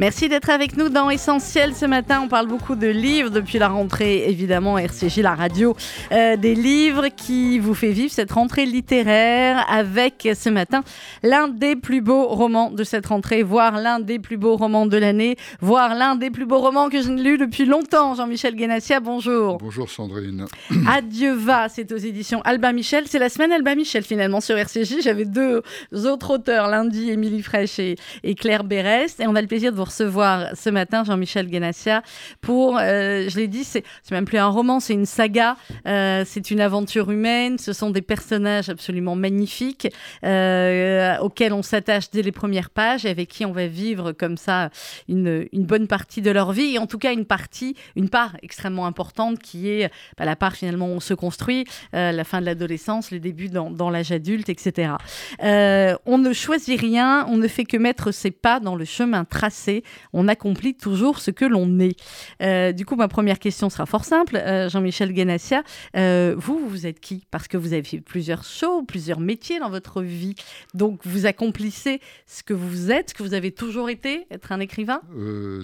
Merci d'être avec nous dans Essentiel ce matin. On parle beaucoup de livres depuis la rentrée, évidemment, RCJ, la radio, euh, des livres qui vous fait vivre cette rentrée littéraire avec ce matin l'un des plus beaux romans de cette rentrée, voire l'un des plus beaux romans de l'année, voire l'un des plus beaux romans que je n'ai lu depuis longtemps. Jean-Michel Guénassia, bonjour. Bonjour Sandrine. Adieu va, c'est aux éditions Albin Michel. C'est la semaine Albin Michel finalement sur RCJ. J'avais deux autres auteurs, lundi Émilie Fraîche et, et Claire Berest, et on a le plaisir de vous recevoir ce matin Jean-Michel Guénassia pour, euh, je l'ai dit, c'est même plus un roman, c'est une saga, euh, c'est une aventure humaine, ce sont des personnages absolument magnifiques euh, auxquels on s'attache dès les premières pages et avec qui on va vivre comme ça une, une, bonne partie de leur vie. Et en tout cas une partie, une part extrêmement importante qui est bah, la part finalement où on se construit, la fin de l'adolescence, le début dans l'âge adulte, etc. on ne choisit rien, on ne fait que mettre ses pas dans le chemin tracé on accomplit toujours ce que l'on est. Euh, du coup, ma première question sera fort simple. Euh, Jean-Michel Guénassia, euh, vous, vous êtes qui? Parce que vous avez fait plusieurs shows, plusieurs métiers dans votre vie. Donc, vous accomplissez ce que vous êtes, ce que vous avez toujours été, être un écrivain?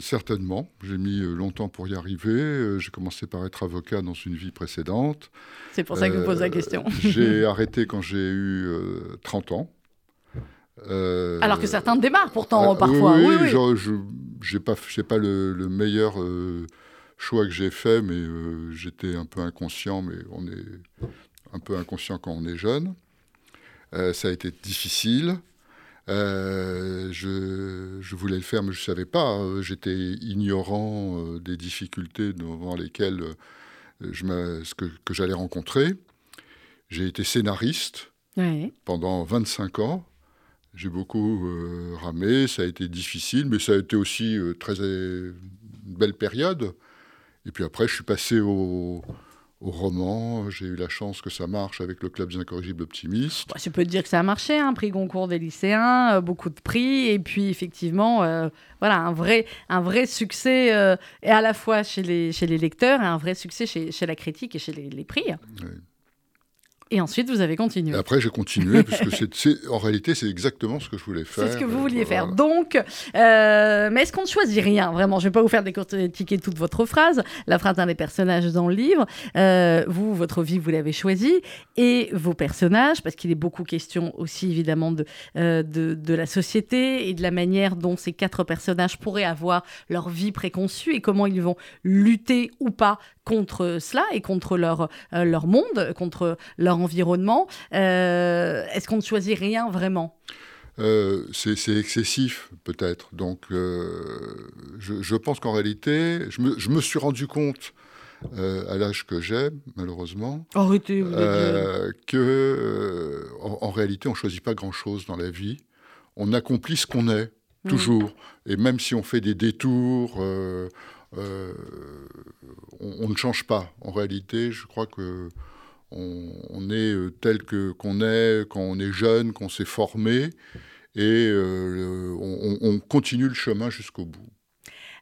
Certainement. J'ai mis longtemps pour y arriver. J'ai commencé par être avocat dans une vie précédente. C'est pour ça que je vous pose la question. j'ai arrêté quand j'ai eu 30 ans. Euh, Alors que certains démarrent pourtant euh, parfois. Oui, oui, je n'ai pas, pas le, meilleur euh, choix que j'ai fait, mais j'étais un peu inconscient, mais on est un peu inconscient quand on est jeune. ça a été difficile. Je, je, voulais le faire, mais je ne savais pas. J'étais ignorant des difficultés devant lesquelles je ce que, que j'allais rencontrer. J'ai été scénariste pendant 25 ans. J'ai beaucoup euh, ramé, ça a été difficile, mais ça a été aussi euh, très euh, une belle période. Et puis après, je suis passé au, roman. J'ai eu la chance que ça marche avec le Club des Incorrigibles Optimistes. Bah, je peux te dire que ça a marché, un hein, prix Goncourt des lycéens, beaucoup de prix, et puis effectivement, voilà, un vrai, un vrai succès, et à la fois chez les, chez les lecteurs, et un vrai succès chez, chez la critique et chez les, les prix. Oui. Et ensuite, vous avez continué. Et après, j'ai continué, parce que en réalité, c'est exactement ce que je voulais faire. C'est ce que vous vouliez faire. Donc, euh, mais est-ce qu'on ne choisit rien Vraiment, je ne vais pas vous faire décortiquer toute votre phrase, la phrase d'un des personnages dans le livre. Euh, vous, votre vie, vous l'avez choisie, et vos personnages, parce qu'il est beaucoup question aussi, évidemment, de, euh, de, de, la société et de la manière dont ces quatre personnages pourraient avoir leur vie préconçue et comment ils vont lutter ou pas contre cela et contre leur, leur monde, contre leur environnement. Euh, est-ce qu'on ne choisit rien vraiment? Euh, c'est excessif peut-être. Donc euh, je, pense qu'en réalité, je me, je me, suis rendu compte à l'âge que j'ai, malheureusement, que en, réalité, on choisit pas grand-chose dans la vie. On accomplit ce qu'on est, mmh. toujours. Et même si on fait des détours, on, on, ne change pas. En réalité, je crois que on, est euh, tel que qu'on est quand on est jeune, qu'on s'est formé, et euh, on, continue le chemin jusqu'au bout.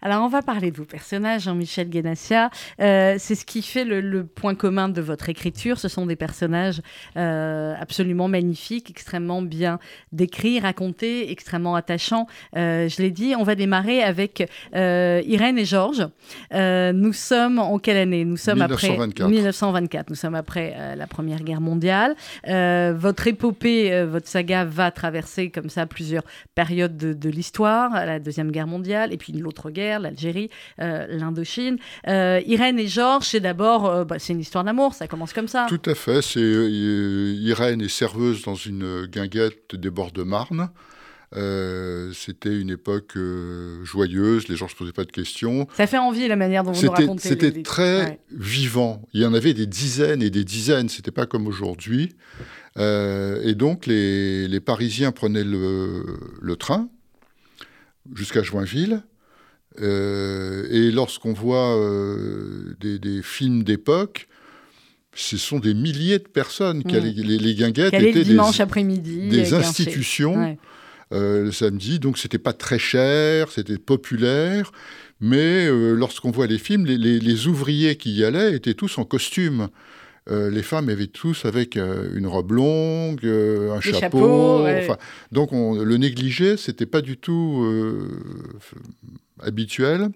Alors, on va parler de vos personnages, Jean-Michel Guénassia. Euh, c'est ce qui fait le, point commun de votre écriture. Ce sont des personnages euh, absolument magnifiques, extrêmement bien décrits, racontés, extrêmement attachants. Euh, je l'ai dit, on va démarrer avec Irène et Georges. nous sommes en quelle année? Nous sommes 1924. après 1924. Nous sommes après la Première Guerre mondiale. votre épopée, votre saga va traverser comme ça plusieurs périodes de, de l'histoire, la Deuxième Guerre mondiale et puis l'autre guerre l'Algérie, euh, l'Indochine. Euh, Irène et Georges, c'est d'abord, euh, bah, c'est une histoire d'amour, ça commence comme ça. Tout à fait. C'est Irène est serveuse dans une guinguette des bords de Marne. c'était une époque joyeuse, les gens ne se posaient pas de questions. Ça fait envie la manière dont vous nous racontez. C'était très vivant. Il y en avait des dizaines et des dizaines, c'était pas comme aujourd'hui. et donc les, les Parisiens prenaient le, le train jusqu'à Joinville. Euh, et lorsqu'on voit euh, des, films d'époque, ce sont des milliers de personnes. Qui, mm. les, les, guinguettes étaient dimanche après-midi, des institutions. le samedi. Donc c'était pas très cher, c'était populaire. Mais lorsqu'on voit les films, les, ouvriers qui y allaient étaient tous en costume. Les femmes avaient tous avec une robe longue, un chapeau. donc on, le négliger, c'était pas du tout habituel.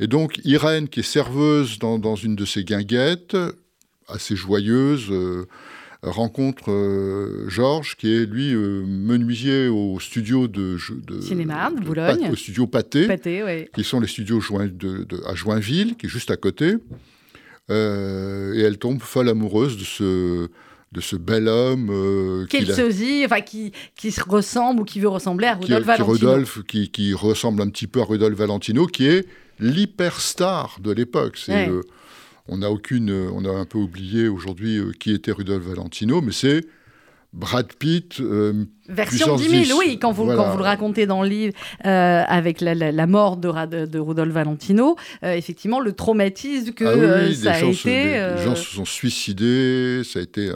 Et donc Irène, qui est serveuse dans, une de ces guinguettes, assez joyeuse, euh, rencontre euh, Georges, qui est lui euh, menuisier au studio de, cinéma de, Boulogne, au studio Pâté, qui sont les studios à Joinville, qui est juste à côté. Et elle tombe folle amoureuse de ce de ce bel homme qui sosie, enfin qui, qui se ressemble ou qui veut ressembler à Rudolf Valentino. Qui, qui, ressemble un petit peu à Rudolf Valentino, qui est l'hyperstar de l'époque. C'est on a aucune, on a un peu oublié aujourd'hui euh, qui était Rudolf Valentino, mais c'est Brad Pitt. Euh, Version 10 000, oui, quand vous, quand vous le racontez dans le livre euh, avec la, mort de, de, Rudolf Valentino, effectivement, le traumatisme que ah ça a été. Les gens se sont suicidés, ça a été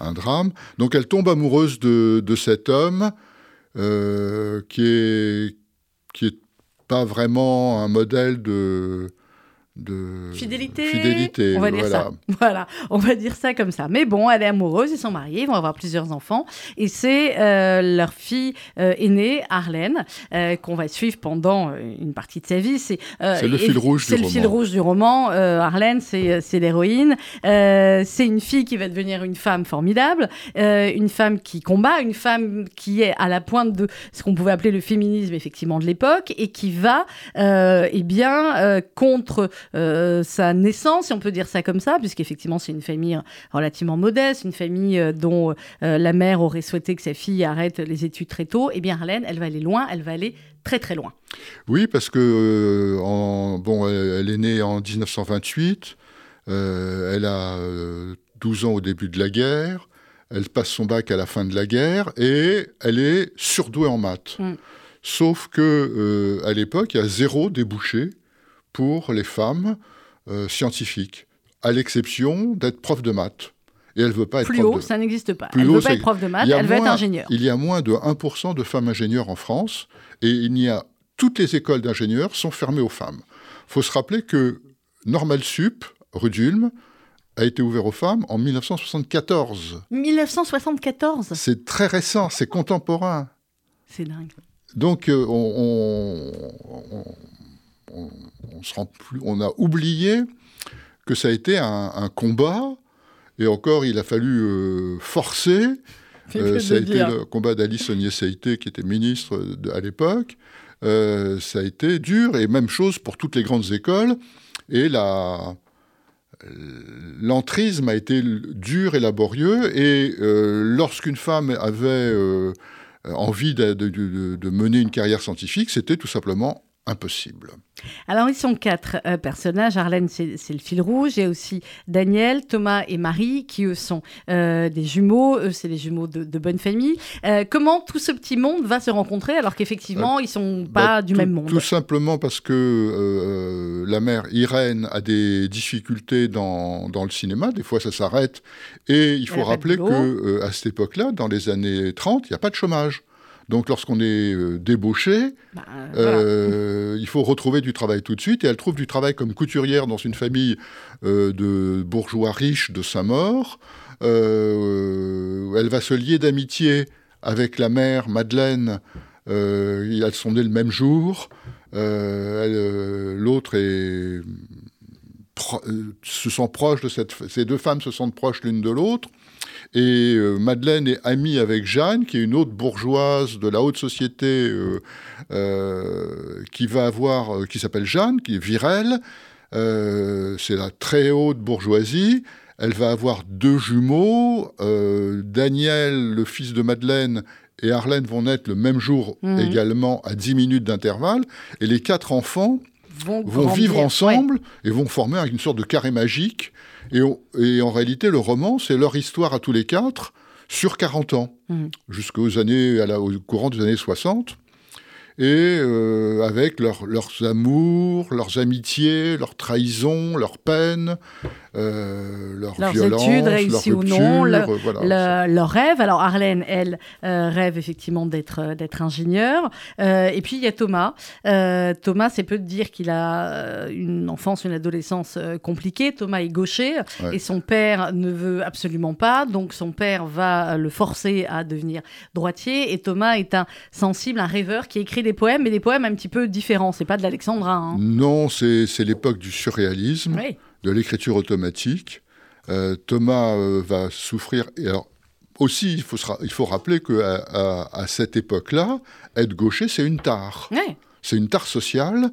un, drame. Donc elle tombe amoureuse de, de cet homme qui est, qui est pas vraiment un modèle de, de fidélité, on va dire ça. Voilà, on va dire ça comme ça. Mais bon, elle est amoureuse, ils sont mariés, ils vont avoir plusieurs enfants, et c'est euh, leur fille euh, aînée, Arlène, euh, qu'on va suivre pendant une partie de sa vie. C'est le fil rouge du roman. C'est le fil rouge du roman. Arlène, c'est l'héroïne. c'est une fille qui va devenir une femme formidable, une femme qui combat, une femme qui est à la pointe de ce qu'on pouvait appeler le féminisme effectivement de l'époque, et qui va, eh bien, contre sa naissance, si on peut dire ça comme ça, puisqu'effectivement c'est une famille relativement modeste, une famille euh, dont euh, la mère aurait souhaité que sa fille arrête les études très tôt, et eh bien Arlène, elle va aller loin, elle va aller très très loin. Oui, parce que en, bon, elle, est née en 1928, elle a 12 ans au début de la guerre, elle passe son bac à la fin de la guerre et elle est surdouée en maths. Mm. Sauf que à l'époque, il y a zéro débouché pour les femmes euh, scientifiques, à l'exception d'être prof de maths. Et elle veut pas être Plus haut, ça n'existe pas. elle ne veut pas être prof de maths, elle veut être ingénieure. Il y a moins de 1% de femmes ingénieures en France, et il y a toutes les écoles d'ingénieurs sont fermées aux femmes. Il faut se rappeler que Normal Sup, rue d'Ulm, a été ouvert aux femmes en 1974. 1974 C'est très récent, c'est contemporain. C'est dingue. Donc euh, on, on, on a oublié que ça a été un, combat, et encore il a fallu euh, forcer. Euh, ça a été le combat d'Alice Saunier-Saïté, qui était ministre à l'époque. Euh, ça a été dur, et même chose pour toutes les grandes écoles. Et l'entrisme a été dur et laborieux. Et lorsqu'une femme avait envie de, mener une carrière scientifique, c'était tout simplement impossible. Alors, ils sont quatre euh, personnages. Arlène, c'est le fil rouge. Il y a aussi Daniel, Thomas et Marie, qui eux sont euh, des jumeaux. Eux, c'est les jumeaux de, bonne famille. Euh, comment tout ce petit monde va se rencontrer alors qu'effectivement, ils sont pas bah, du même monde? Tout simplement parce que la mère Irène a des difficultés dans, dans le cinéma. Des fois, ça s'arrête. Et il faut rappeler que à cette époque-là, dans les années 30, il n'y a pas de chômage. Donc lorsqu'on est euh, débauché, bah, euh, il faut retrouver du travail tout de suite. Et elle trouve du travail comme couturière dans une famille euh, de bourgeois riches de Saint-Maur. elle va se lier d'amitié avec la mère Madeleine. elles sont nées le même jour. L'autre est se sent proche de cette. Ces deux femmes se sentent proches l'une de l'autre. Et euh, Madeleine est amie avec Jeanne, qui est une autre bourgeoise de la haute société euh, euh, qui va avoir, qui s'appelle Jeanne, qui est virelle. c'est la très haute bourgeoisie. Elle va avoir deux jumeaux. Daniel, le fils de Madeleine, et Arlène vont naître le même jour mhm. également à 10 minutes d'intervalle. Et les quatre enfants vont, vivre ensemble et vont former une sorte de carré magique et, en réalité, le roman, c'est leur histoire à tous les quatre sur 40 ans, mmh. jusqu'aux années, à au courant des années 60 et euh, avec leurs amours, leurs amitiés, leurs trahisons, leurs peines, euh, leur leurs violence, études réussies leur ou non, le- voilà. le- leur rêve. Alors Arlène, elle, euh, rêve effectivement d'être euh, d'être ingénieure. Euh, et puis il y a Thomas. Thomas, c'est peu de dire qu'il a une enfance, une adolescence compliquée. Thomas est gaucher Ouais. et son père ne veut absolument pas. Donc son père va le forcer à devenir droitier. Et Thomas est un sensible, un rêveur qui écrit des poèmes, mais des poèmes un petit peu différents. C'est pas de l'alexandrin. hein. Non, c'est c'est l'époque du surréalisme. Oui. De l'écriture automatique. Euh, Thomas euh, va souffrir. Et alors, aussi, il faut, se ra- il faut rappeler qu'à à, à cette époque-là, être gaucher, c'est une tare. Ouais. C'est une tare sociale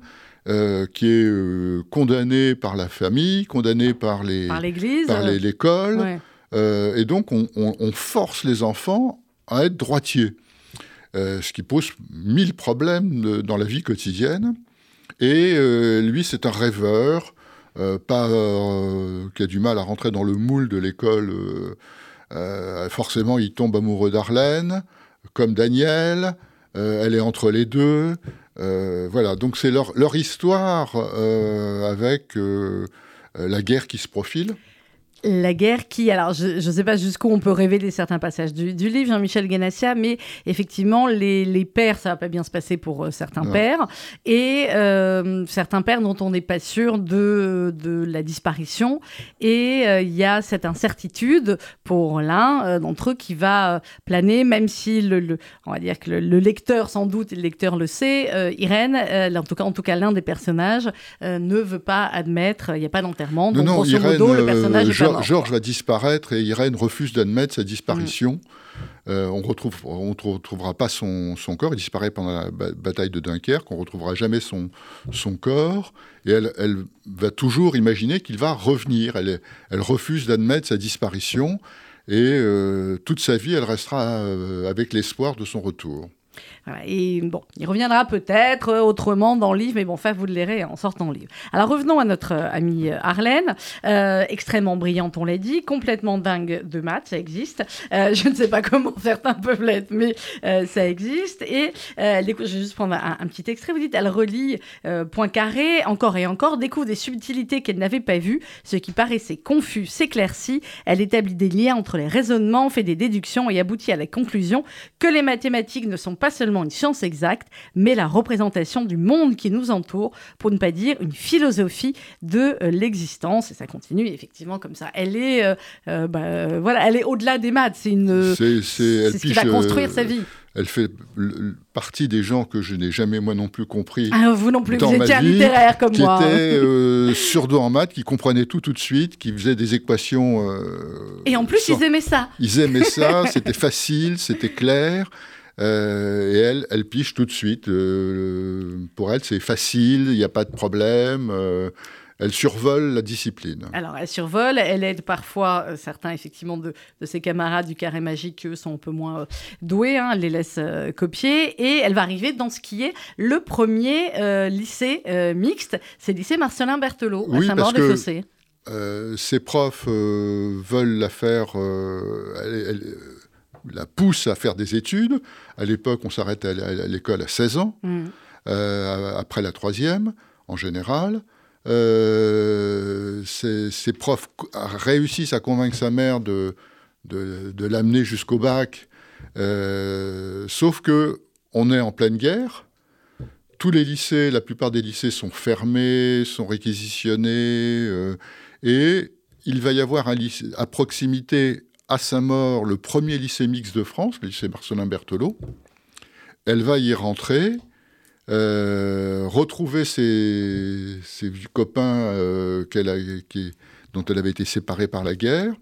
euh, qui est condamnée par la famille, condamnée par les- Par l'Église. par les- l'école. Ouais. Et donc, on, on- on force les enfants à être droitiers, ce qui pose mille problèmes de- dans la vie quotidienne. Et lui, c'est un rêveur, pas, euh, qui a du mal à rentrer dans le moule de l'école. euh, euh, forcément, il tombe amoureux d'Arlène, comme Daniel. euh, elle est entre les deux. Euh, voilà, donc c'est leur, leur histoire euh, avec euh, euh, la guerre qui se profile. La guerre qui, alors je ne sais pas jusqu'où on peut révéler certains passages du, du livre, Jean-Michel Ganassia, mais effectivement, les, les pères, ça va pas bien se passer pour euh, certains Non. pères, et euh, certains pères dont on n'est pas sûr de, de la disparition. Et euh, il y a cette incertitude pour l'un euh, d'entre eux qui va planer, même si le, le- on va dire que le, le lecteur, sans doute, le lecteur le sait, euh, Irène, euh, en tout cas, en tout cas l'un des personnages, euh, ne veut pas admettre, il n'y a pas d'enterrement. Donc, grosso modo, le personnage est Georges va disparaître et Irène refuse d'admettre sa disparition. Mm. Euh, on retrouve, on ne retrouvera pas son, son corps. Il disparaît pendant la ba- bataille de Dunkerque. On ne retrouvera jamais son, son corps. Et elle, elle va toujours imaginer qu'il va revenir. Elle refuse d'admettre sa disparition. Et euh, toute sa vie, elle restera euh, avec l'espoir de son retour. Et bon, il reviendra peut-être euh, autrement dans le livre, mais bon, enfin, vous le lirez en sortant le livre. Alors revenons à notre euh, amie euh, Arlène, extrêmement brillante, on l'a dit, complètement dingue de maths, ça existe. Je ne sais pas comment certains peuvent l'être, mais ça existe. Et euh, elle décou- je vais juste prendre un, petit extrait. Vous dites, elle relit point carré, encore et encore, découvre des subtilités qu'elle n'avait pas vues, ce qui paraissait confus s'éclaircit. Elle établit des liens entre les raisonnements, fait des déductions et aboutit à la conclusion que les mathématiques ne sont pas seulement une science exacte, mais la représentation du monde qui nous entoure, pour ne pas dire une philosophie de euh, l'existence. Et ça continue effectivement comme ça. Elle est, euh, euh, bah, voilà, elle est au-delà des maths. C'est une, C'est- ce qui va construire sa vie. Elle fait partie des gens que je n'ai jamais moi non plus compris. Ah, vous non plus, dans vous étiez un vie, littéraire comme qui moi. hein. était euh, en maths, qui comprenait tout tout de suite, qui faisait des équations. euh, Et en plus, sans- ils aimaient ça. ils aimaient ça, c'était facile, c'était clair. Euh, et elle, elle piche tout de suite. euh, pour elle, c'est facile, il n'y a pas de problème. euh, elle survole la discipline. Alors, elle survole, elle aide parfois euh, certains, effectivement, de, de ses camarades du carré magique, eux sont un peu moins euh, doués, hein, elle les laisse euh, copier, et elle va arriver dans ce qui est le premier lycée mixte, c'est le lycée Marcelin Berthelot, Oui, à parce que- Saint-Maur-des-Fossés. Ses profs veulent la faire, elle- elle- la poussent à faire des études. À l'époque, on s'arrête à, l'école à 16 ans. Mm. euh, après la troisième, en général. Euh, ses, ses profs réussissent à convaincre sa mère de, de, de l'amener jusqu'au bac, euh, sauf que on est en pleine guerre. Tous les lycées, la plupart des lycées sont fermés, sont réquisitionnés, euh, et il va y avoir un lycée à proximité, à Saint-Maur, le premier lycée mixte de France, le lycée Marcelin Berthelot. Elle va y rentrer, euh, retrouver ses, ses vieux copains euh, qu'elle a, qui- dont elle avait été séparée par la guerre.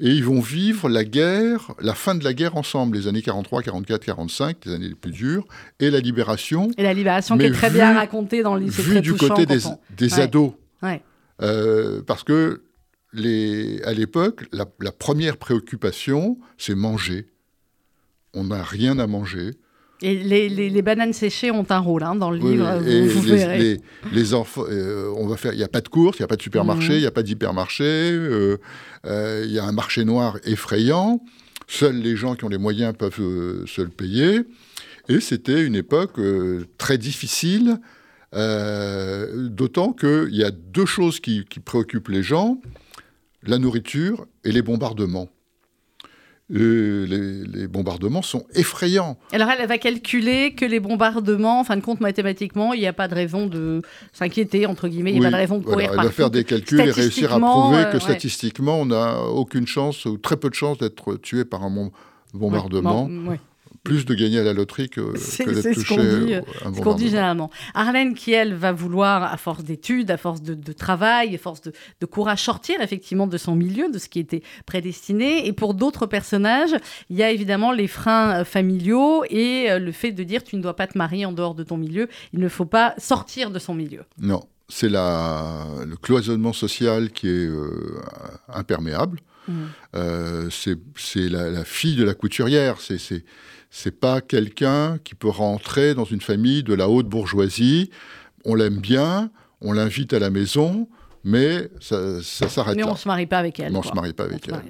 Et ils vont vivre la guerre, la fin de la guerre ensemble, les années 43, 44, 45, les années les plus dures, et la libération, Et la libération qui est très vu- bien racontée dans le lycée, vu très du touchant côté des, quand on- des Ouais. ados. Ouais. Euh, parce que les, à l'époque, la, la première préoccupation, c'est manger. On n'a rien à manger. Et les, les- les bananes séchées ont un rôle hein, dans le Oui, livre, et vous, verrez. les- enfants, euh, on va faire. Il n'y a pas de course, il n'y a pas de supermarché, il Mhm. n'y a pas d'hypermarché. euh, euh, Il y a un marché noir effrayant. Seuls les gens qui ont les moyens peuvent se le payer. Et c'était une époque très difficile, d'autant qu'il y a deux choses qui, qui préoccupent les gens. La nourriture et les bombardements. les, les, bombardements sont effrayants. Alors elle, va calculer que les bombardements, en fin de compte, mathématiquement, il n'y a pas de raison de s'inquiéter, entre guillemets, il n'y a pas de raison de courir Elle va faire des calculs et réussir à prouver que statistiquement, on n'a aucune chance ou très peu de chances d'être tué par un bombardement plus de gagner à la loterie que, que d'être touché ce qu'on dit, généralement. Arlène, qui elle va vouloir, à force d'études, à force de, travail, à force de, courage, sortir effectivement de son milieu, de ce qui était prédestiné. Et pour d'autres personnages, il y a évidemment les freins euh, familiaux et euh, le fait de dire tu ne dois pas te marier en dehors de ton milieu, il ne faut pas sortir de son milieu. Non, c'est le cloisonnement social qui est euh, imperméable. Mmh. c'est la, la, fille de la couturière, c'est c'est pas quelqu'un qui peut rentrer dans une famille de la haute bourgeoisie. On l'aime bien, on l'invite à la maison, mais ça, s'arrête là. Mais on ne se marie pas avec elle. on ne se marie pas avec elle.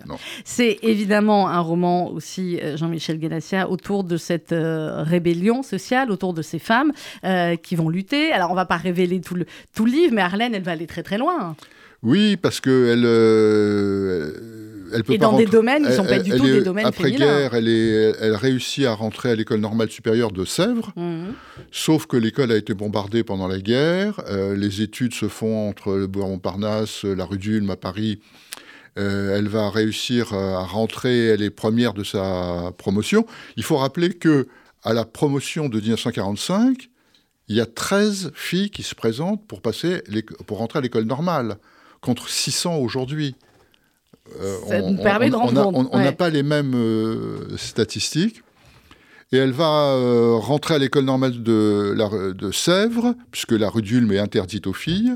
C'est évidemment un roman aussi, euh, Jean-Michel Guénassia, autour de cette euh, rébellion sociale, autour de ces femmes euh, qui vont lutter. Alors, on ne va pas révéler tout le, tout le livre, mais Arlène, elle va aller très très loin. Oui, parce et dans des domaines, ils ne sont pas du tout des domaines Après-guerre, elle, elle réussit à rentrer à l'école normale supérieure de Sèvres, mhm. sauf que l'école a été bombardée pendant la guerre. Euh, les études se font entre le bois Montparnasse, la rue d'Ulm à Paris. Euh, elle va réussir à rentrer, elle est première de sa promotion. Il faut rappeler que à la promotion de 1945, il y a 13 filles qui se présentent pour, passer pour rentrer à l'école normale, contre 600 aujourd'hui. Euh, Ça on, nous permet de On n'a pas les mêmes euh, statistiques. Et elle va euh, rentrer à l'école normale de, la, de Sèvres, puisque la rue d'Ulm est interdite aux filles.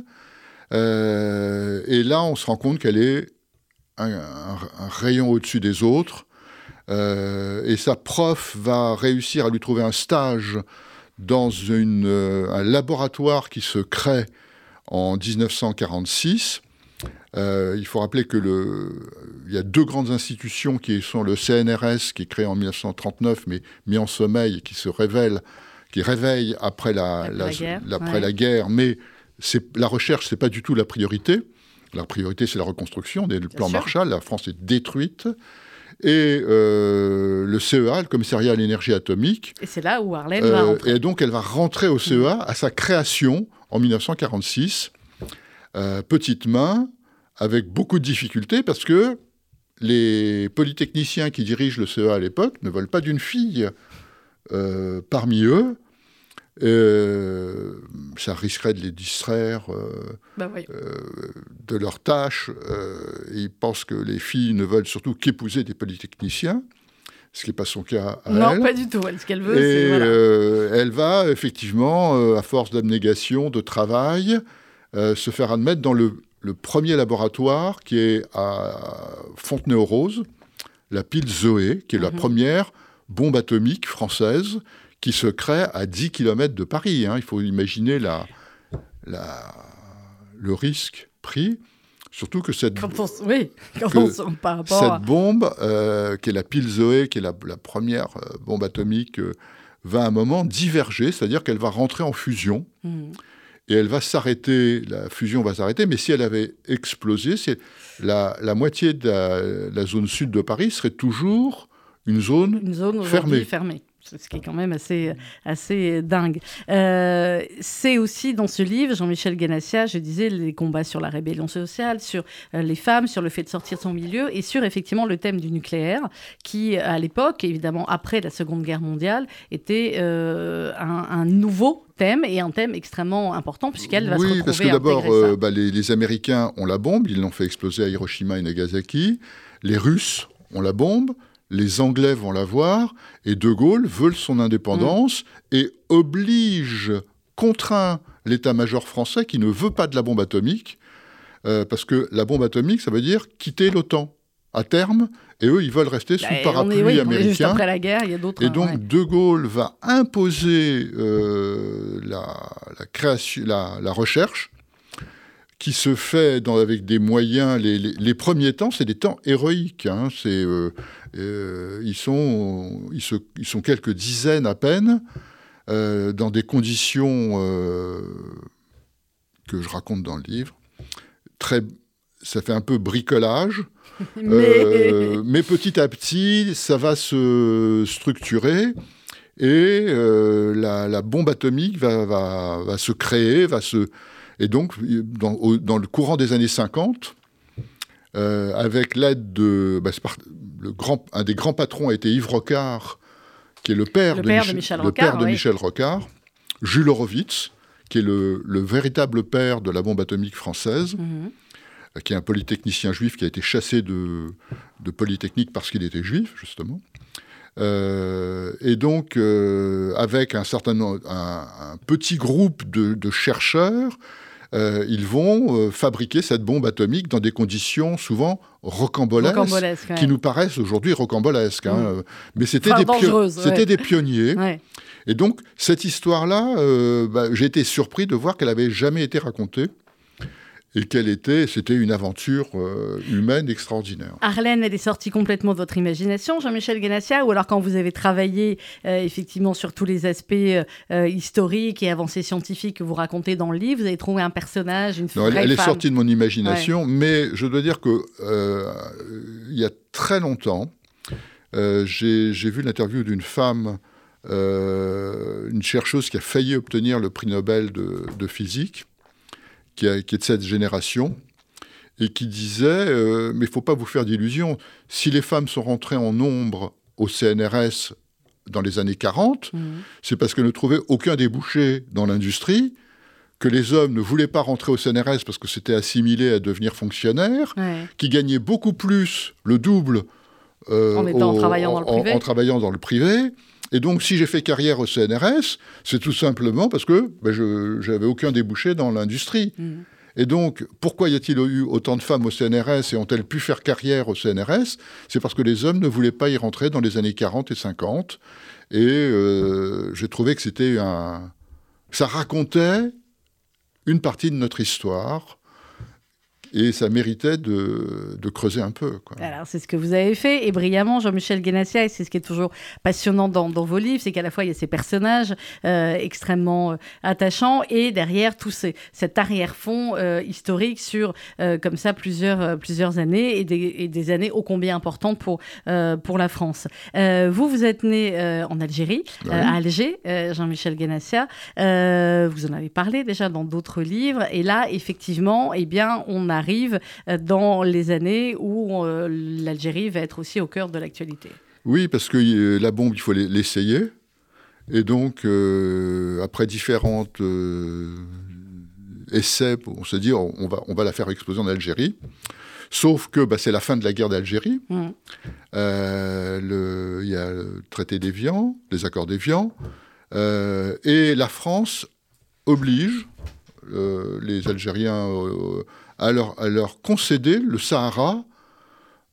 et là, on se rend compte qu'elle est un, rayon au-dessus des autres. et sa prof va réussir à lui trouver un stage dans une, un laboratoire qui se crée en 1946 euh, il faut rappeler que le, il y a deux grandes institutions qui sont le CNRS, qui est créé en 1939, mais mis en sommeil, qui se révèle, qui réveille après la, la, guerre, après la guerre. Mais la recherche, c'est pas du tout la priorité. La priorité, c'est la reconstruction. le plan Marshall, la France est détruite. Et euh, le CEA, le commissariat à l'énergie atomique. Et c'est là où Arlène va euh, rentrer. Et donc, elle va rentrer au CEA à sa création en 1946. Petite main, avec beaucoup de difficultés parce que les polytechniciens qui dirigent le CEA à l'époque ne veulent pas d'une fille euh, parmi eux. Euh, ça risquerait de les distraire euh, bah de leurs tâches. ils pensent que les filles ne veulent surtout qu'épouser des polytechniciens, ce qui n'est pas son cas à non, elle. Non, pas du tout. Elle, ce qu'elle veut, c'est... elle va, effectivement, à force d'abnégation, de travail, se faire admettre dans le le premier laboratoire qui est à Fontenay-aux-Roses, la pile Zoé, qui est la mhm. première bombe atomique française qui se crée à 10 km de Paris. Hein. Il faut imaginer la, la, le risque pris. Surtout que cette, oui, cette bombe, euh, qui est la pile Zoé, qui est la, première euh, bombe atomique, euh, va à un moment diverger, c'est-à-dire qu'elle va rentrer en fusion. Mhm et elle va s'arrêter, la fusion va s'arrêter, mais si elle avait explosé, la, la moitié de la, zone sud de Paris serait toujours une zone, une zone fermée. fermée ce qui est quand même assez, assez dingue. Euh, c'est aussi dans ce livre, Jean-Michel Ganassia, je disais, les combats sur la rébellion sociale, sur euh, les femmes, sur le fait de sortir de son milieu, et sur effectivement le thème du nucléaire, qui à l'époque, évidemment après la Seconde Guerre mondiale, était euh, un, nouveau thème et un thème extrêmement important puisqu'elle va se retrouver parce que d'abord, bah, les, les, Américains ont la bombe, ils l'ont fait exploser à Hiroshima et Nagasaki. Les Russes ont la bombe, les Anglais vont la voir, et De Gaulle veut son indépendance et oblige, contraint l'état-major français qui ne veut pas de la bombe atomique, euh, parce que la bombe atomique, ça veut dire quitter l'OTAN à terme, et eux, ils veulent rester sous bah, parapluie américain. Juste après la guerre, il y a d'autres. Et donc, De Gaulle va imposer euh, la, création, la, recherche, qui se fait dans, avec des moyens. Les, premiers temps, c'est des temps héroïques. Hein. c'est euh, euh, ils, sont, ils, sont quelques dizaines à peine euh, dans des conditions que je raconte dans le livre. Très, ça fait un peu bricolage. Mais... Mais petit à petit, ça va se structurer et la, la, bombe atomique va, va, va, se créer, va se... Et donc, dans, au, dans le courant des années 50, euh, avec l'aide de... Bah, par, le grand, un des grands patrons a été Yves Rocard, qui est le père, le de, père Mich de Michel le Rocard. père de oui. Michel Rocard, Jules Horowitz, qui est le, le, véritable père de la bombe atomique française, Mhm. qui est un polytechnicien juif qui a été chassé de, de Polytechnique parce qu'il était juif, justement. Euh, et donc, euh, avec un certain un, un petit groupe de, de chercheurs, euh, ils vont euh, fabriquer cette bombe atomique dans des conditions souvent rocambolesques, Rocambolesque, ouais. qui nous paraissent aujourd'hui rocambolesques. hein. Mm. Mais c'était Enfin, des, pio- dangereuses, c'était ouais. des pionniers. Ouais. Et donc, cette histoire-là, euh, bah, j'ai été surpris de voir qu'elle avait jamais été racontée et qu'elle était, c'était une aventure euh, humaine extraordinaire. Arlène, elle est sortie complètement de votre imagination, Jean-Michel Ganassia, ou alors quand vous avez travaillé euh, effectivement sur tous les aspects euh, historiques et avancées scientifiques que vous racontez dans le livre, vous avez trouvé un personnage, une Non, elle, est femme. sortie de mon imagination, mais je dois dire que il y a très longtemps, j'ai vu l'interview d'une femme, une chercheuse qui a failli obtenir le prix Nobel de, de physique, qui, a- qui est de cette génération, et qui disait euh, Mais il ne faut pas vous faire d'illusions. Si les femmes sont rentrées en nombre au CNRS dans les années 40, Mhm. c'est parce qu'elles ne trouvaient aucun débouché dans l'industrie, que les hommes ne voulaient pas rentrer au CNRS parce que c'était assimilé à devenir fonctionnaire, Ouais. qui gagnaient beaucoup plus, le double, euh, travaillant en travaillant dans le privé. Et donc, si j'ai fait carrière au CNRS, c'est tout simplement parce que ben, je n'avais aucun débouché dans l'industrie. Mhm. Et donc, pourquoi y a-t-il eu autant de femmes au CNRS et ont-elles pu faire carrière au CNRS C'est parce que les hommes ne voulaient pas y rentrer dans les années 40 et 50. Et euh, j'ai trouvé que c'était un... Ça racontait une partie de notre histoire et ça méritait de, de creuser un peu. Quoi. Alors, c'est ce que vous avez fait, et brillamment, Jean-Michel Guénassia, et c'est ce qui est toujours passionnant dans, dans vos livres, c'est qu'à la fois, il y a ces personnages euh, extrêmement euh, attachants, et derrière, tout ces, cet arrière-fond euh, historique sur, comme ça, plusieurs, plusieurs années, et des, et des années ô combien importantes pour, pour la France. Vous, vous êtes né en Algérie, Oui. à Alger, Jean-Michel Guénassia. Euh, vous en avez parlé déjà dans d'autres livres, et là, effectivement, eh bien, on arrive euh, dans les années où euh, l'Algérie va être aussi au cœur de l'actualité. Oui, parce que euh, la bombe, il faut l'e- l'essayer. Et donc, euh, après différentes euh, essais, on se dit on va, on va la faire exploser en Algérie. Sauf que bah, c'est la fin de la guerre d'Algérie. Mm. Euh, Il y a le traité d'Évian, les accords d'Évian. Et la France oblige les Algériens à, leur, à leur concéder le Sahara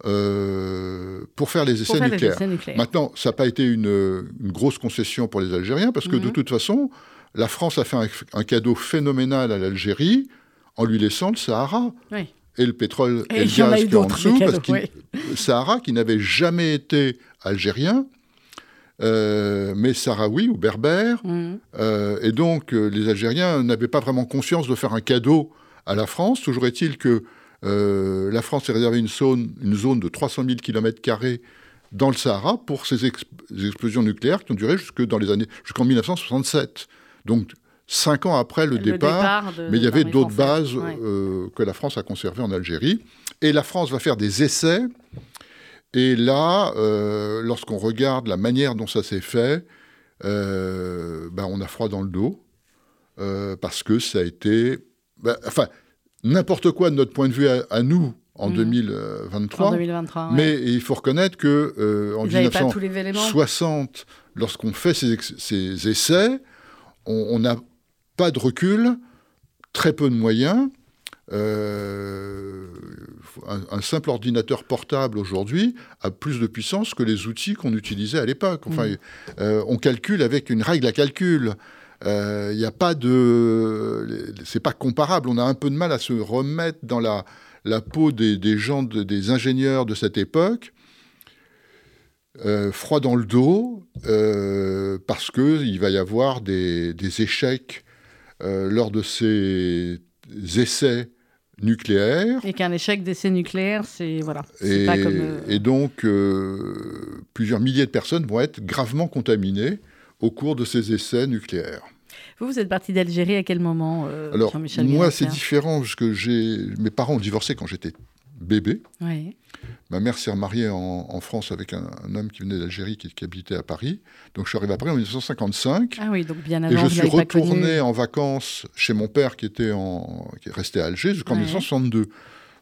euh, pour faire les essais les nucléaires. essais nucléaires. Maintenant, ça n'a pas été une, une grosse concession pour les Algériens, parce que de Mhm. toute façon, la France a fait un, un cadeau phénoménal à l'Algérie en lui laissant le Sahara. Oui. Et le pétrole et, Et le gaz qui est en dessous, des parce cadeaux, qu'il oui. le Sahara qui n'avait jamais été algérien, euh, mais sahraoui ou berbère. Mm. Euh, et donc, euh, les Algériens n'avaient pas vraiment conscience de faire un cadeau à la France. Toujours est-il que euh, la France s'est réservé une zone, une zone de 300 000 km dans le Sahara pour ces ex- ces explosions nucléaires qui ont duré jusque dans les années jusqu'en 1967. Donc, cinq ans après le, départ, de- mais il y avait d'autres bases Ouais. euh, que la France a conservées en Algérie. Et la France va faire des essais. Et là, euh, lorsqu'on regarde la manière dont ça s'est fait, ben, on a froid dans le dos. parce que ça a été. Ben, enfin, n'importe quoi de notre point de vue à, à nous en Mhm. 2023. En 2023. ouais. Mais il faut reconnaître que euh, en Vous n'avez pas tous les éléments 1960, lorsqu'on fait ces, essais, on n'a pas de recul, très peu de moyens. Euh, un, un simple ordinateur portable aujourd'hui a plus de puissance que les outils qu'on utilisait à l'époque. Enfin, Mhm. euh, on calcule avec une règle à calcul. Euh, Il n'y a pas de, c'est pas comparable. On a un peu de mal à se remettre dans la, la peau des, des gens, de- des ingénieurs de cette époque. Euh, froid dans le dos, euh, parce qu'il va y avoir des, des échecs euh, lors de ces essais nucléaire. Et qu'un échec d'essai nucléaire, c'est voilà. Et, pas comme, euh, et donc, euh, plusieurs milliers de personnes vont être gravement contaminées au cours de ces essais nucléaires. Vous, vous êtes parti d'Algérie à quel moment, euh, Alors, moi, c'est différent parce que mes parents ont divorcé quand j'étais bébé. Oui. Ma mère s'est remariée en, en France avec un, un homme qui venait d'Algérie, qui, qui habitait à Paris. Donc, je suis arrivé à Paris en 1955. Ah oui, donc bien avant, Et je suis retourné en vacances chez mon père qui était en, qui est resté à Alger jusqu'en Ouais. 1962.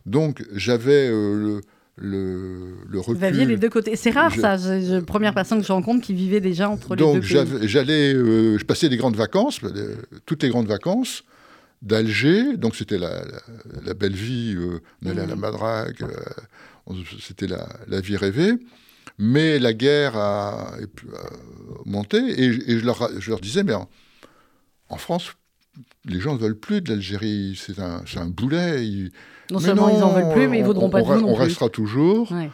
Donc j'avais euh, le, le, le recul. Vous aviez les deux côtés. C'est rare, Je- ça. Je, je- première personne que je rencontre qui vivait déjà entre les Donc deux pays. j'avais- j'allais, euh, je passais des grandes vacances, euh, toutes les grandes vacances d'Alger. Donc c'était la, la, la belle vie. euh, on allait à la Mhm. Madrague. c'était la, la vie rêvée. Mais la guerre a, monté et, et je, leur, je leur disais, mais en, en France, les gens ne veulent plus de l'Algérie. C'est un, boulet. Ils- Non Mais seulement ils en veulent plus, mais ils on- voudront on- pas de on, non On plus. restera toujours. Ouais.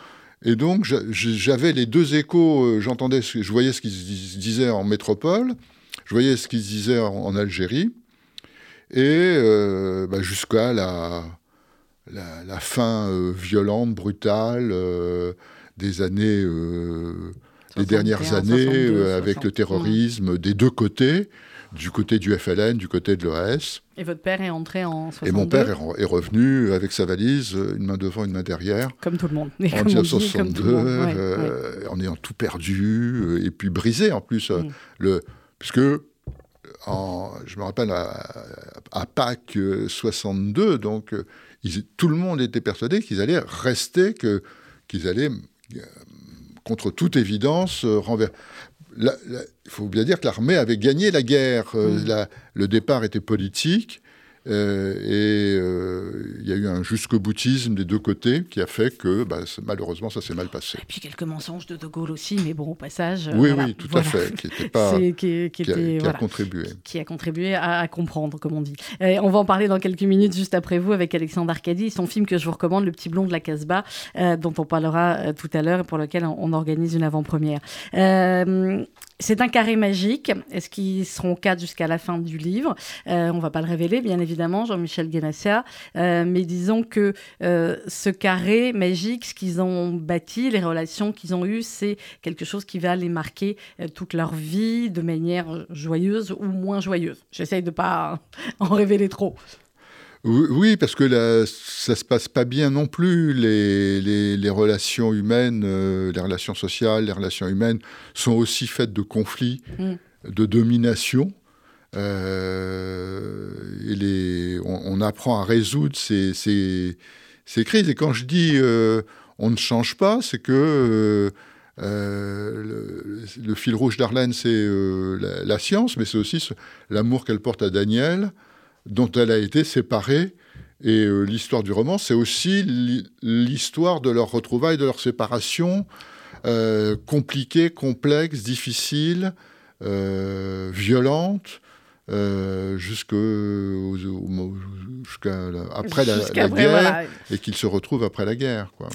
Et donc, j'a- j'avais les deux échos. euh, J'entendais, je voyais ce qu'ils se disaient en métropole, je voyais ce qu'ils se disaient en, Algérie, et euh, bah, jusqu'à la, la, la fin euh, violente, brutale euh, des années, des 61, dernières années, 62, avec 60. le terrorisme des deux côtés, du côté du FLN, du côté de l'OS. Et votre père est entré en 62 Et mon père est, re- est revenu avec sa valise, une main devant, une main derrière, Comme tout le monde. Et en comme on dit, comme tout 1962, le monde. Ouais, ouais. euh, en ayant tout perdu, euh, et puis brisé en plus. euh, Mm. le, puisque, en, je me rappelle, à, à Pâques euh, 62, donc, euh, ils- tout le monde était persuadé qu'ils allaient rester, que, qu'ils allaient, euh, contre toute évidence, euh, renverser. Il faut bien dire que l'armée avait gagné la guerre. Euh, Mm. la- le départ était politique. Euh, et euh, il y a eu un jusqu'au boutisme des deux côtés qui a fait que bah, malheureusement ça s'est mal passé. Et puis quelques mensonges de De Gaulle aussi, mais bon, au passage. euh, oui, voilà, oui, tout voilà. à fait, qui, était pas, qui, qui qui a, était, qui a voilà, contribué. qui a contribué à, à comprendre, comme on dit. Et on va en parler dans quelques minutes, juste après vous, avec Alexandre Arcadi, son film que je vous recommande, Le Petit Blond de la Casbah, euh, dont on parlera tout à l'heure et pour lequel on, on organise une avant-première. Euh, c'est un carré magique. Est-ce qu'ils seront quatre jusqu'à la fin du livre? Euh, On va pas le révéler, bien évidemment, Jean-Michel Guénassia. Euh, mais disons que euh, ce carré magique, ce qu'ils ont bâti, les relations qu'ils ont eues, c'est quelque chose qui va les marquer euh, toute leur vie de manière joyeuse ou moins joyeuse. J'essaye de pas en révéler trop. Oui, parce que là, ça se passe pas bien non plus. Les, les, les relations humaines, euh, les relations sociales, les relations humaines sont aussi faites de conflits, Mm. de domination. Euh, on, apprend à résoudre ces, crises. Et quand je dis euh, on ne change pas, c'est que euh, le, fil rouge d'Arlène, c'est la, science, mais c'est aussi l'amour qu'elle porte à Daniel, dont elle a été séparée. Et l'histoire du roman, c'est aussi l'hi- l'histoire de leur retrouvailles, de leur séparation, compliquée, complexe, difficile, violente, euh, jusqu'à la- après la, guerre, voilà. et qu'ils se retrouvent après la guerre. Quoi.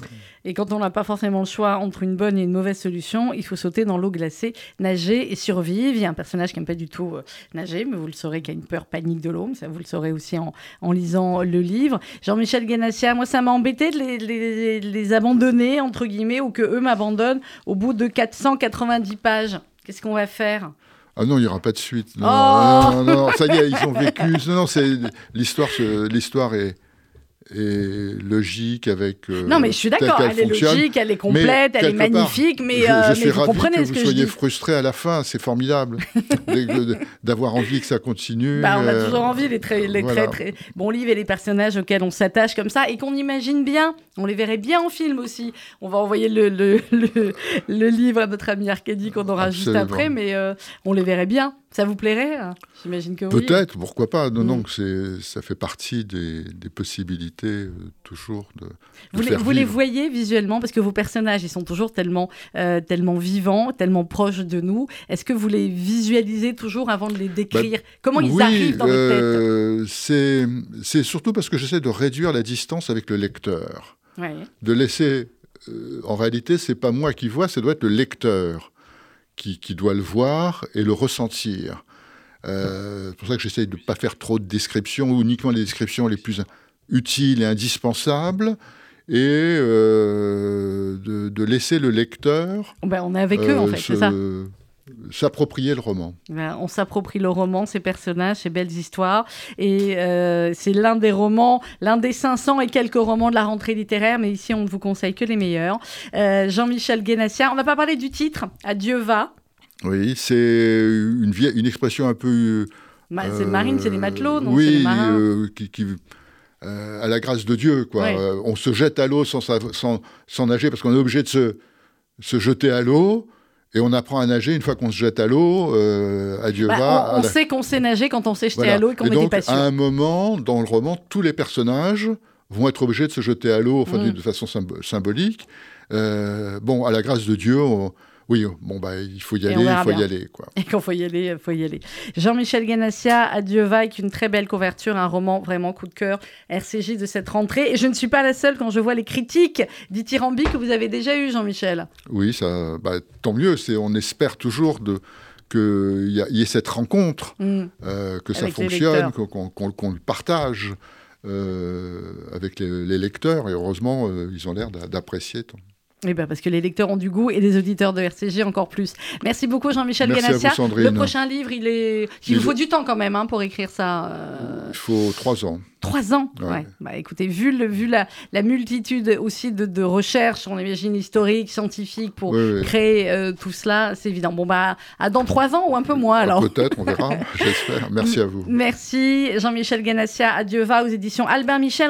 Et quand on n'a pas forcément le choix entre une bonne et une mauvaise solution, il faut sauter dans l'eau glacée, nager et survivre. Il y a un personnage qui n'aime pas du tout euh, nager, mais vous le saurez, qui a une peur panique de l'eau. mais Ça, vous le saurez aussi en, en lisant le livre. Jean-Michel Guénassia, moi, ça m'a embêté de les, les- les abandonner, entre guillemets, ou que eux m'abandonnent au bout de 490 pages. Qu'est-ce qu'on va faire? Ah non, il n'y aura pas de suite. Non, Oh non, non, non, ça y est, ils ont vécu. Non, non, c'est l'histoire. se- L'histoire est, est logique avec. euh, Non, mais je suis d'accord, elle est logique, elle est complète, elle est part, magnifique, mais, je, euh, je mais suis vous ravi comprenez que ce vous que soyez frustré à la fin. C'est formidable d'avoir envie que ça continue. Bah, on a euh, toujours envie, les, voilà. très, très bons livres et les personnages auxquels on s'attache comme ça et qu'on imagine bien. On les verrait bien en film aussi. On va envoyer le, le, le, le livre à notre ami Arcadie qu'on aura juste après, mais euh, on les verrait bien. Ça vous plairait hein? J'imagine que oui. Peut-être, pourquoi pas? Non, Mm. non, c'est, ça fait partie des, des possibilités euh, toujours de, de Vous, les, vous voyez visuellement? Parce que vos personnages, ils sont toujours tellement, euh, tellement vivants, tellement proches de nous. Est-ce que vous les visualisez toujours avant de les décrire? Comment ils Bah, oui, arrivent dans votre tête? euh, c'est, c'est surtout parce que j'essaie de réduire la distance avec le lecteur. Ouais. de laisser. euh, en réalité, c'est pas moi qui vois, ça doit être le lecteur qui, qui doit le voir et le ressentir. Euh, c'est pour ça que j'essaye de ne pas faire trop de descriptions, ou uniquement les descriptions les plus utile et indispensable et euh, de, laisser le lecteur. Ben, on est avec eux, en fait, c'est ça s'approprier le roman. Ben, on s'approprie le roman, ses personnages, ses belles histoires. Et euh, c'est l'un des romans, l'un des 500 et quelques romans de la rentrée littéraire, mais ici on ne vous conseille que les meilleurs. Euh, Jean-Michel Guénassia, on n'a pas parlé du titre, Adieu va. Oui, c'est une, une expression un peu... c'est marine, c'est les matelots, non Oui, les euh, qui, qui à la grâce de Dieu, quoi. on se jette à l'eau sans, sans, sans, nager parce qu'on est obligé de se, se jeter à l'eau. Et on apprend à nager une fois qu'on se jette à l'eau, euh, adieu bah, va. On, sait qu'on sait nager quand on s'est jeté à l'eau et qu'on n'est pas sûr. À un moment, dans le roman, tous les personnages vont être obligés de se jeter à l'eau, enfin, mm. de façon symbolique. Euh, bon, à la grâce de Dieu, on, oui, bon, bah, il faut y aller, il faut y aller. Quoi. Et quand il faut y aller, il faut y aller. Jean-Michel Ganassia, Adieu va, avec une très belle couverture, un roman vraiment coup de cœur, RCJ de cette rentrée. Et je ne suis pas la seule quand je vois les critiques dithyrambiques que vous avez déjà eues, Jean-Michel. Oui, ça, bah, tant mieux. C'est, on espère toujours de, qu'il y, y, ait cette rencontre, mm. euh, que ça fonctionne, qu'on, le partage. Euh, avec les, lecteurs et heureusement euh, ils ont l'air d'apprécier eh ben parce que les lecteurs ont du goût et les auditeurs de RCG encore plus. Merci beaucoup Jean-Michel Ganassia. Le prochain livre, il est, il, faut du temps quand même hein, pour écrire ça. Euh. Il faut trois ans. Trois ans? Ouais. Bah, écoutez, vu, le, vu la, la multitude aussi de, de, recherches, on imagine historiques, scientifiques, pour créer euh, tout cela, c'est évident. Bon, bah, à dans trois ans ou un peu moins alors. Peut-être, on verra, j'espère. Merci à vous. Merci Jean-Michel Ganassia. Adieu va aux éditions Albin Michel.